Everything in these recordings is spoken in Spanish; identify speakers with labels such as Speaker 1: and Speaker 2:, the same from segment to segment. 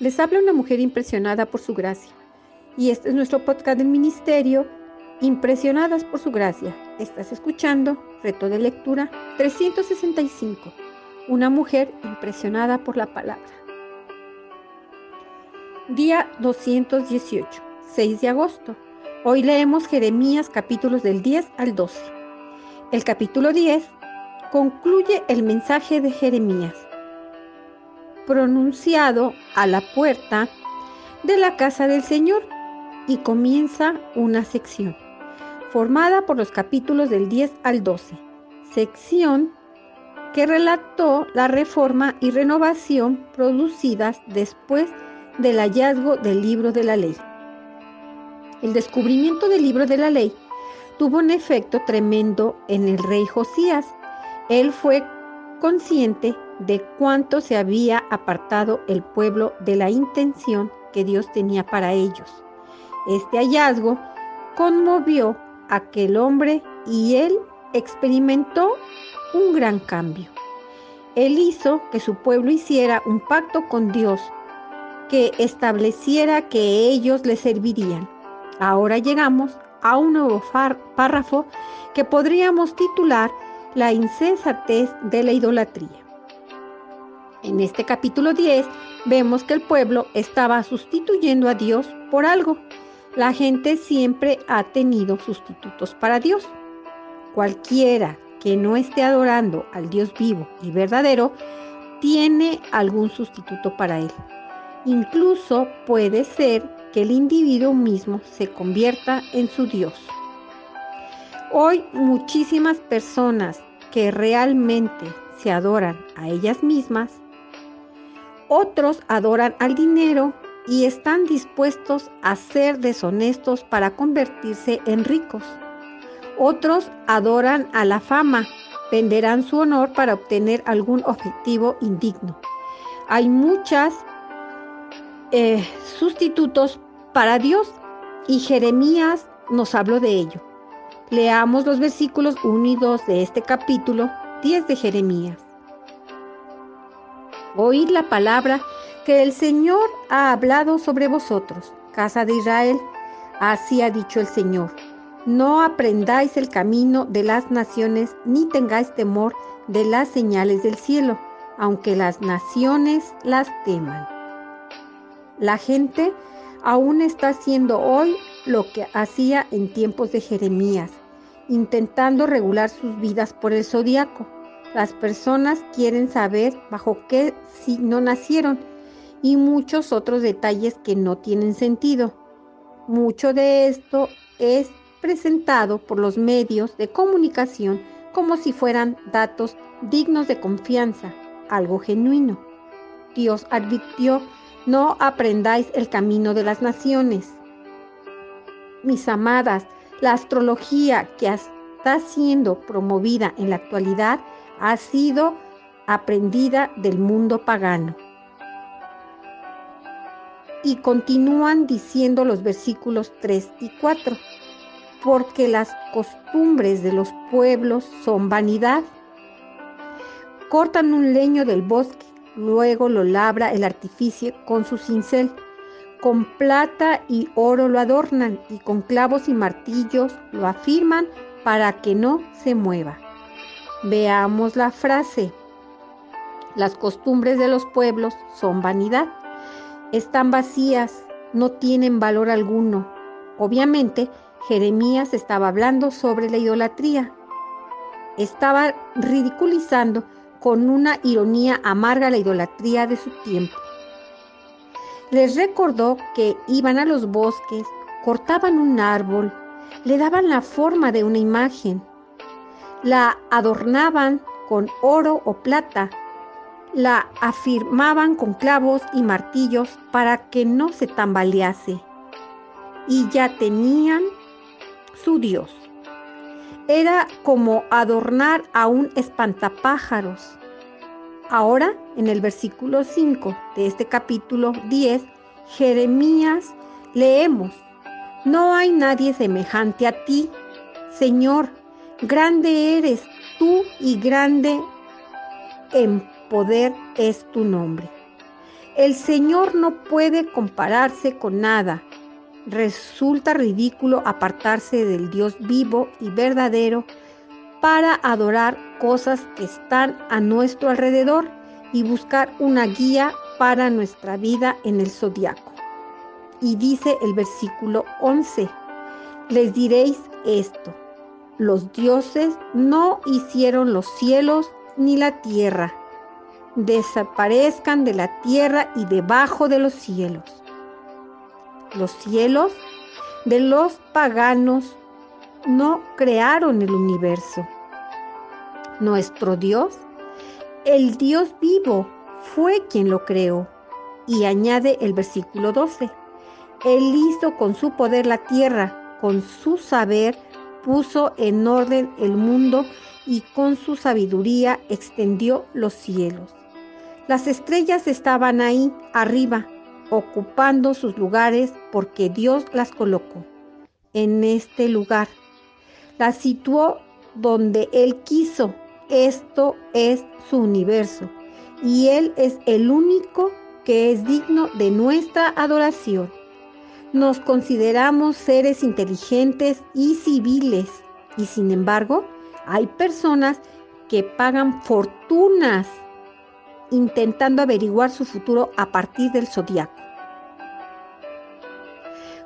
Speaker 1: Les habla una mujer impresionada por su gracia. Y este es nuestro podcast del ministerio, Impresionadas por su gracia. Estás escuchando Reto de Lectura 365. Una mujer impresionada por la palabra. Día 218, 6 de agosto. Hoy leemos Jeremías capítulos del 10 al 12. El capítulo 10 concluye el mensaje de Jeremías pronunciado a la puerta de la casa del Señor y comienza una sección formada por los capítulos del 10 al 12, sección que relató la reforma y renovación producidas después del hallazgo del libro de la ley. El descubrimiento del libro de la ley tuvo un efecto tremendo en el rey Josías. Él fue consciente de cuánto se había apartado el pueblo de la intención que Dios tenía para ellos. Este hallazgo conmovió a aquel hombre y él experimentó un gran cambio. Él hizo que su pueblo hiciera un pacto con Dios que estableciera que ellos le servirían. Ahora llegamos a un nuevo párrafo que podríamos titular La insensatez de la idolatría. En este capítulo 10 vemos que el pueblo estaba sustituyendo a Dios por algo. La gente siempre ha tenido sustitutos para Dios. Cualquiera que no esté adorando al Dios vivo y verdadero tiene algún sustituto para él. Incluso puede ser que el individuo mismo se convierta en su Dios. Hoy muchísimas personas que realmente se adoran a ellas mismas otros adoran al dinero y están dispuestos a ser deshonestos para convertirse en ricos. Otros adoran a la fama, venderán su honor para obtener algún objetivo indigno. Hay muchos eh, sustitutos para Dios y Jeremías nos habló de ello. Leamos los versículos 1 y 2 de este capítulo 10 de Jeremías. Oíd la palabra que el Señor ha hablado sobre vosotros, casa de Israel. Así ha dicho el Señor. No aprendáis el camino de las naciones, ni tengáis temor de las señales del cielo, aunque las naciones las teman. La gente aún está haciendo hoy lo que hacía en tiempos de Jeremías, intentando regular sus vidas por el zodiaco las personas quieren saber bajo qué signo nacieron y muchos otros detalles que no tienen sentido. Mucho de esto es presentado por los medios de comunicación como si fueran datos dignos de confianza, algo genuino. Dios advirtió, no aprendáis el camino de las naciones. Mis amadas, la astrología que está siendo promovida en la actualidad ha sido aprendida del mundo pagano. Y continúan diciendo los versículos 3 y 4, porque las costumbres de los pueblos son vanidad. Cortan un leño del bosque, luego lo labra el artificio con su cincel. Con plata y oro lo adornan y con clavos y martillos lo afirman para que no se mueva. Veamos la frase. Las costumbres de los pueblos son vanidad. Están vacías, no tienen valor alguno. Obviamente, Jeremías estaba hablando sobre la idolatría. Estaba ridiculizando con una ironía amarga la idolatría de su tiempo. Les recordó que iban a los bosques, cortaban un árbol, le daban la forma de una imagen, la adornaban con oro o plata, la afirmaban con clavos y martillos para que no se tambalease. Y ya tenían su Dios. Era como adornar a un espantapájaros. Ahora, en el versículo 5 de este capítulo 10, Jeremías leemos, No hay nadie semejante a ti, Señor, Grande eres tú y grande en poder es tu nombre. El Señor no puede compararse con nada. Resulta ridículo apartarse del Dios vivo y verdadero para adorar cosas que están a nuestro alrededor y buscar una guía para nuestra vida en el zodiaco. Y dice el versículo 11, les diréis esto, los dioses no hicieron los cielos ni la tierra, desaparezcan de la tierra y debajo de los cielos. Los cielos de los paganos no crearon el universo. Nuestro Dios, el Dios vivo, fue quien lo creó. Y añade el versículo 12. Él hizo con su poder la tierra, con su saber puso en orden el mundo y con su sabiduría extendió los cielos. Las estrellas estaban ahí arriba, ocupando sus lugares porque Dios las colocó en este lugar. Las situó donde Él quiso. Esto es su universo y Él es el único que es digno de nuestra adoración. Nos consideramos seres inteligentes y civiles y sin embargo hay personas que pagan fortunas intentando averiguar su futuro a partir del zodiaco,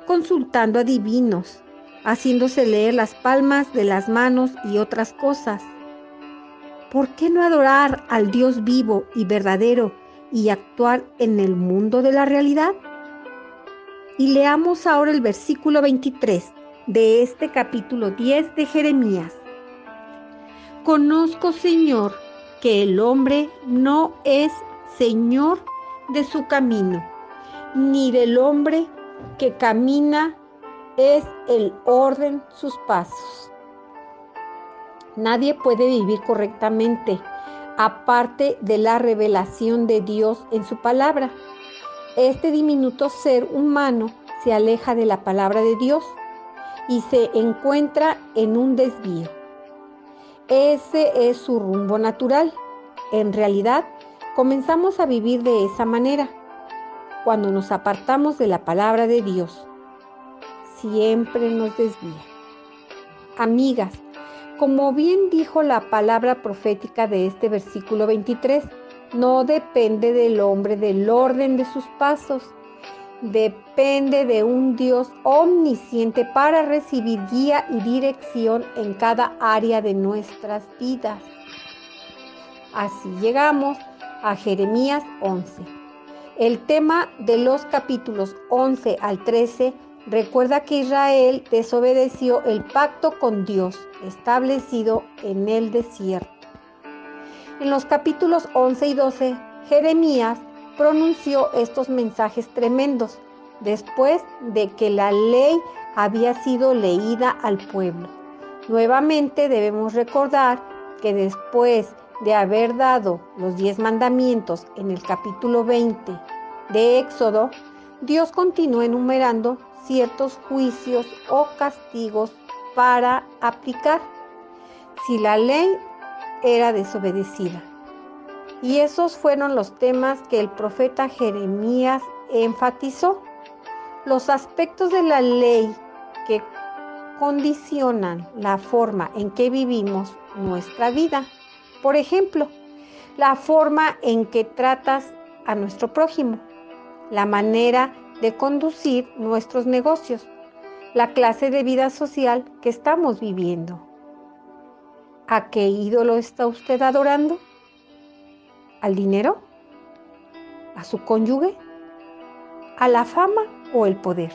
Speaker 1: consultando a divinos, haciéndose leer las palmas de las manos y otras cosas. ¿Por qué no adorar al Dios vivo y verdadero y actuar en el mundo de la realidad? Y leamos ahora el versículo 23 de este capítulo 10 de Jeremías. Conozco, Señor, que el hombre no es Señor de su camino, ni del hombre que camina es el orden sus pasos. Nadie puede vivir correctamente aparte de la revelación de Dios en su palabra. Este diminuto ser humano se aleja de la palabra de Dios y se encuentra en un desvío. Ese es su rumbo natural. En realidad, comenzamos a vivir de esa manera cuando nos apartamos de la palabra de Dios. Siempre nos desvía. Amigas, como bien dijo la palabra profética de este versículo 23, no depende del hombre del orden de sus pasos, depende de un Dios omnisciente para recibir guía y dirección en cada área de nuestras vidas. Así llegamos a Jeremías 11. El tema de los capítulos 11 al 13 Recuerda que Israel desobedeció el pacto con Dios establecido en el desierto. En los capítulos 11 y 12, Jeremías pronunció estos mensajes tremendos después de que la ley había sido leída al pueblo. Nuevamente debemos recordar que después de haber dado los diez mandamientos en el capítulo 20 de Éxodo, Dios continúa enumerando ciertos juicios o castigos para aplicar si la ley era desobedecida. Y esos fueron los temas que el profeta Jeremías enfatizó. Los aspectos de la ley que condicionan la forma en que vivimos nuestra vida. Por ejemplo, la forma en que tratas a nuestro prójimo, la manera de conducir nuestros negocios, la clase de vida social que estamos viviendo. ¿A qué ídolo está usted adorando? ¿Al dinero? ¿A su cónyuge? ¿A la fama o el poder?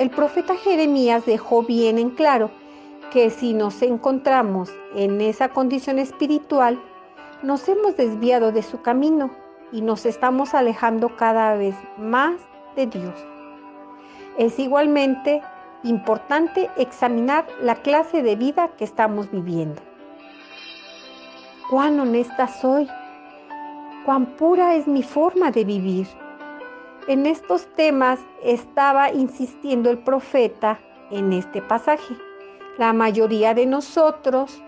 Speaker 1: El profeta Jeremías dejó bien en claro que si nos encontramos en esa condición espiritual, nos hemos desviado de su camino y nos estamos alejando cada vez más de Dios. Es igualmente importante examinar la clase de vida que estamos viviendo. Cuán honesta soy, cuán pura es mi forma de vivir. En estos temas estaba insistiendo el profeta en este pasaje. La mayoría de nosotros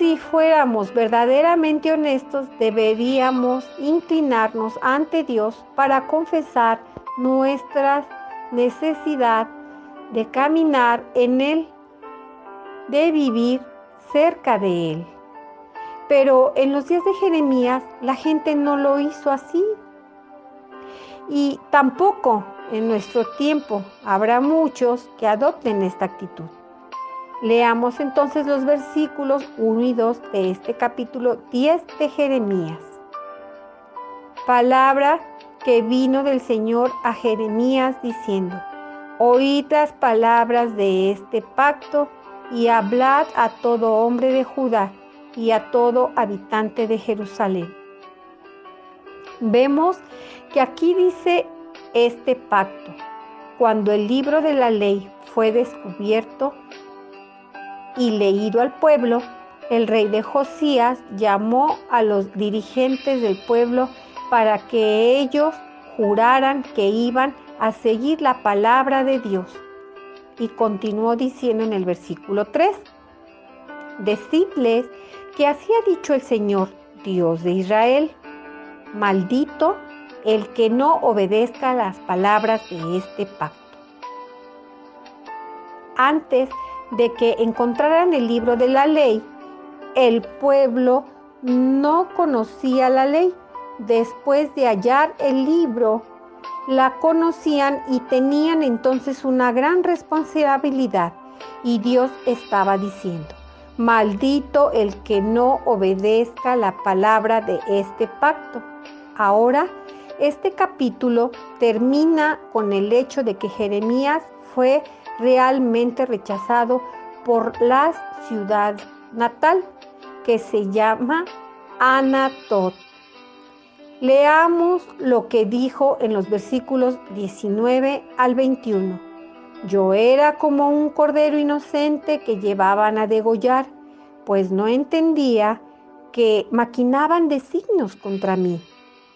Speaker 1: si fuéramos verdaderamente honestos, deberíamos inclinarnos ante Dios para confesar nuestra necesidad de caminar en Él, de vivir cerca de Él. Pero en los días de Jeremías la gente no lo hizo así. Y tampoco en nuestro tiempo habrá muchos que adopten esta actitud. Leamos entonces los versículos 1 y 2 de este capítulo 10 de Jeremías. Palabra que vino del Señor a Jeremías diciendo, Oíd las palabras de este pacto y hablad a todo hombre de Judá y a todo habitante de Jerusalén. Vemos que aquí dice este pacto. Cuando el libro de la ley fue descubierto y leído al pueblo, el rey de Josías llamó a los dirigentes del pueblo para que ellos juraran que iban a seguir la palabra de Dios. Y continuó diciendo en el versículo 3, Decidles que así ha dicho el Señor, Dios de Israel, maldito el que no obedezca las palabras de este pacto. Antes de que encontraran el libro de la ley, el pueblo no conocía la ley. Después de hallar el libro, la conocían y tenían entonces una gran responsabilidad. Y Dios estaba diciendo, maldito el que no obedezca la palabra de este pacto. Ahora este capítulo termina con el hecho de que Jeremías fue realmente rechazado por la ciudad natal que se llama Anatot. Leamos lo que dijo en los versículos 19 al 21. Yo era como un cordero inocente que llevaban a degollar, pues no entendía que maquinaban designios contra mí,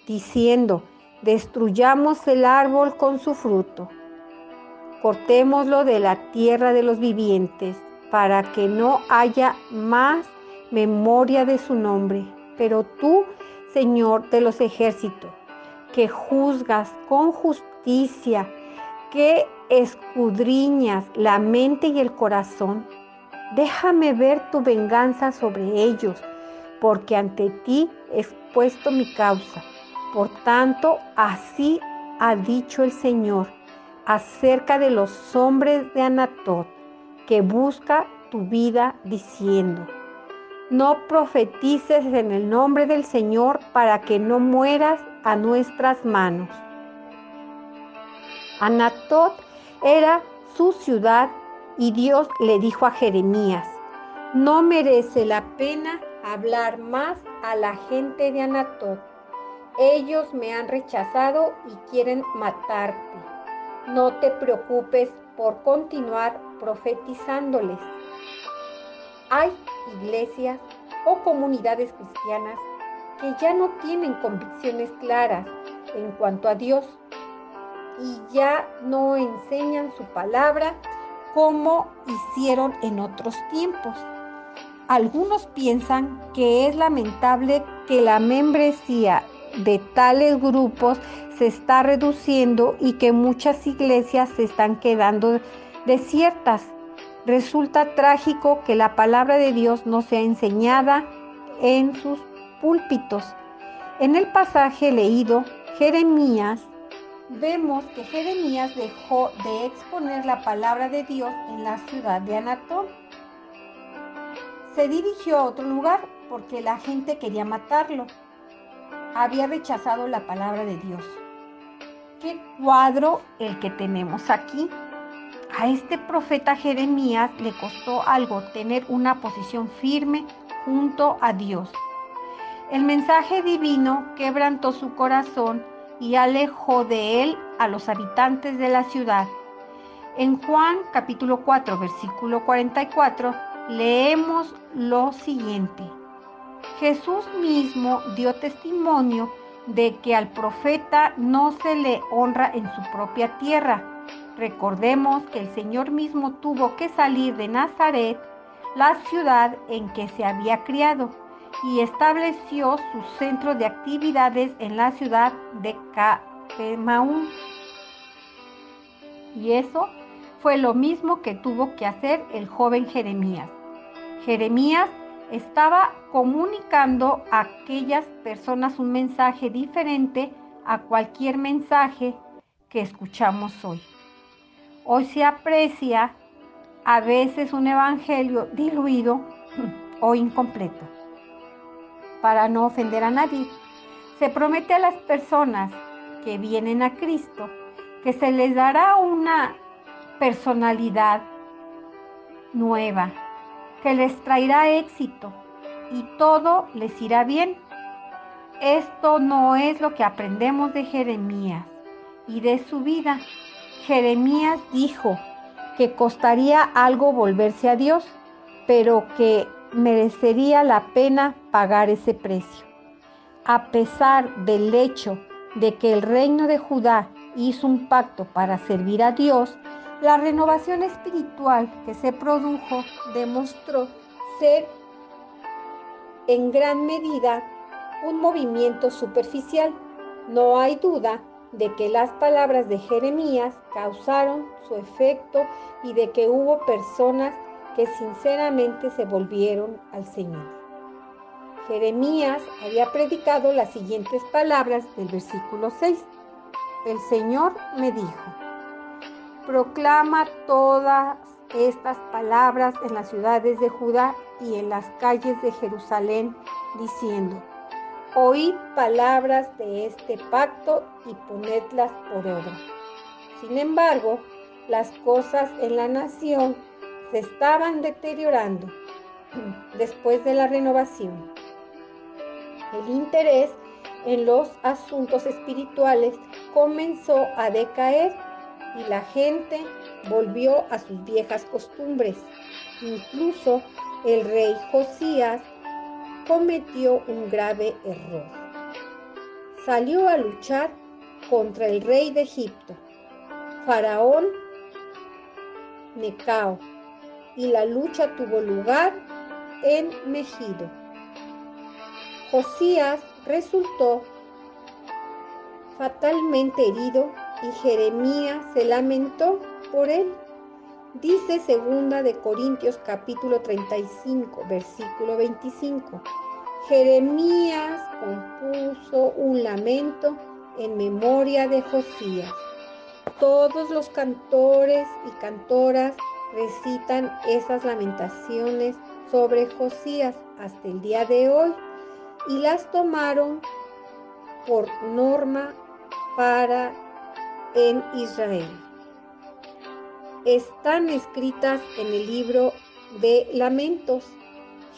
Speaker 1: diciendo, destruyamos el árbol con su fruto, cortémoslo de la tierra de los vivientes, para que no haya más memoria de su nombre. Pero tú, Señor de los ejércitos, que juzgas con justicia, que escudriñas la mente y el corazón, déjame ver tu venganza sobre ellos, porque ante ti he puesto mi causa. Por tanto, así ha dicho el Señor acerca de los hombres de Anatot, que busca tu vida diciendo, no profetices en el nombre del Señor para que no mueras a nuestras manos. Anatot era su ciudad y Dios le dijo a Jeremías, no merece la pena hablar más a la gente de Anatot ellos me han rechazado y quieren matarte. No te preocupes por continuar profetizándoles. Hay iglesias o comunidades cristianas que ya no tienen convicciones claras en cuanto a Dios y ya no enseñan su palabra como hicieron en otros tiempos. Algunos piensan que es lamentable que la membresía de tales grupos se está reduciendo y que muchas iglesias se están quedando desiertas. Resulta trágico que la palabra de Dios no sea enseñada en sus púlpitos. En el pasaje leído, Jeremías, vemos que Jeremías dejó de exponer la palabra de Dios en la ciudad de Anatol. Se dirigió a otro lugar porque la gente quería matarlo había rechazado la palabra de Dios. Qué cuadro el que tenemos aquí. A este profeta Jeremías le costó algo tener una posición firme junto a Dios. El mensaje divino quebrantó su corazón y alejó de él a los habitantes de la ciudad. En Juan capítulo 4 versículo 44 leemos lo siguiente. Jesús mismo dio testimonio de que al profeta no se le honra en su propia tierra. Recordemos que el Señor mismo tuvo que salir de Nazaret la ciudad en que se había criado y estableció su centro de actividades en la ciudad de Capernaum. Y eso fue lo mismo que tuvo que hacer el joven Jeremías. Jeremías estaba comunicando a aquellas personas un mensaje diferente a cualquier mensaje que escuchamos hoy. Hoy se aprecia a veces un evangelio diluido o incompleto. Para no ofender a nadie, se promete a las personas que vienen a Cristo que se les dará una personalidad nueva, que les traerá éxito y todo les irá bien. Esto no es lo que aprendemos de Jeremías y de su vida. Jeremías dijo que costaría algo volverse a Dios, pero que merecería la pena pagar ese precio. A pesar del hecho de que el reino de Judá hizo un pacto para servir a Dios, la renovación espiritual que se produjo demostró ser en gran medida un movimiento superficial. No hay duda de que las palabras de Jeremías causaron su efecto y de que hubo personas que sinceramente se volvieron al Señor. Jeremías había predicado las siguientes palabras del versículo 6. El Señor me dijo, proclama todas estas palabras en las ciudades de Judá y en las calles de Jerusalén, diciendo, oíd palabras de este pacto y ponedlas por obra. Sin embargo, las cosas en la nación se estaban deteriorando después de la renovación. El interés en los asuntos espirituales comenzó a decaer y la gente volvió a sus viejas costumbres. Incluso el rey Josías cometió un grave error. Salió a luchar contra el rey de Egipto, Faraón Necao, y la lucha tuvo lugar en Megido. Josías resultó fatalmente herido y Jeremías se lamentó por él. Dice segunda de Corintios capítulo 35, versículo 25. Jeremías compuso un lamento en memoria de Josías. Todos los cantores y cantoras recitan esas lamentaciones sobre Josías hasta el día de hoy y las tomaron por norma para en Israel. Están escritas en el libro de lamentos.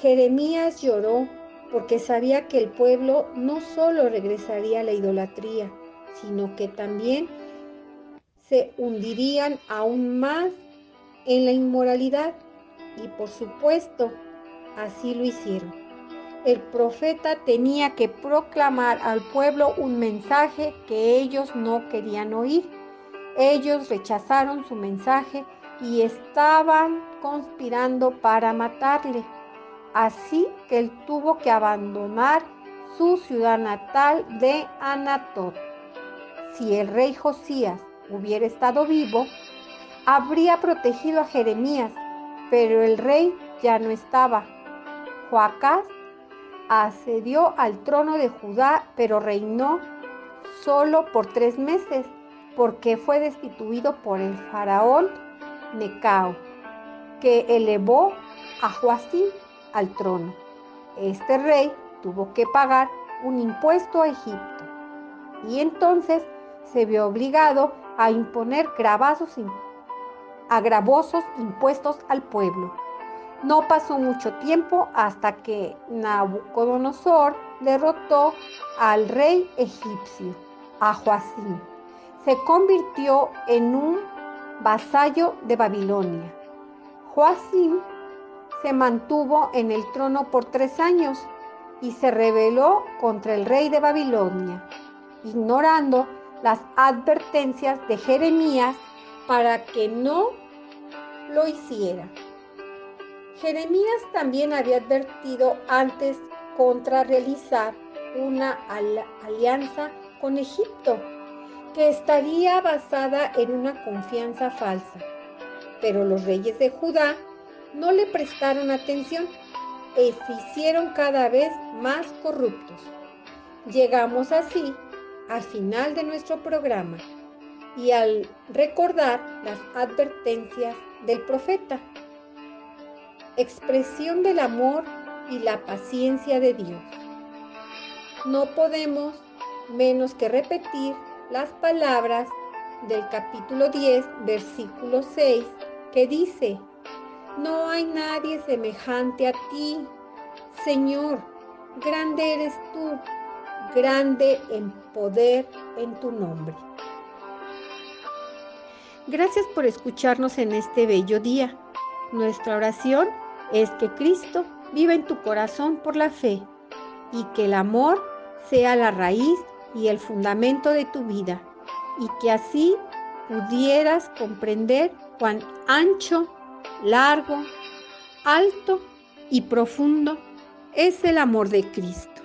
Speaker 1: Jeremías lloró porque sabía que el pueblo no solo regresaría a la idolatría, sino que también se hundirían aún más en la inmoralidad. Y por supuesto, así lo hicieron el profeta tenía que proclamar al pueblo un mensaje que ellos no querían oír. Ellos rechazaron su mensaje y estaban conspirando para matarle. Así que él tuvo que abandonar su ciudad natal de Anatot. Si el rey Josías hubiera estado vivo, habría protegido a Jeremías, pero el rey ya no estaba. Joacás accedió al trono de Judá, pero reinó solo por tres meses, porque fue destituido por el faraón Necao, que elevó a Joacim al trono. Este rey tuvo que pagar un impuesto a Egipto y entonces se vio obligado a imponer gravosos impuestos al pueblo. No pasó mucho tiempo hasta que Nabucodonosor derrotó al rey egipcio, a Joacim. Se convirtió en un vasallo de Babilonia. Joacim se mantuvo en el trono por tres años y se rebeló contra el rey de Babilonia, ignorando las advertencias de Jeremías para que no lo hiciera. Jeremías también había advertido antes contra realizar una alianza con Egipto, que estaría basada en una confianza falsa. Pero los reyes de Judá no le prestaron atención y se hicieron cada vez más corruptos. Llegamos así al final de nuestro programa y al recordar las advertencias del profeta, expresión del amor y la paciencia de Dios. No podemos menos que repetir las palabras del capítulo 10, versículo 6, que dice, no hay nadie semejante a ti, Señor, grande eres tú, grande en poder en tu nombre. Gracias por escucharnos en este bello día. Nuestra oración es que Cristo viva en tu corazón por la fe y que el amor sea la raíz y el fundamento de tu vida y que así pudieras comprender cuán ancho, largo, alto y profundo es el amor de Cristo.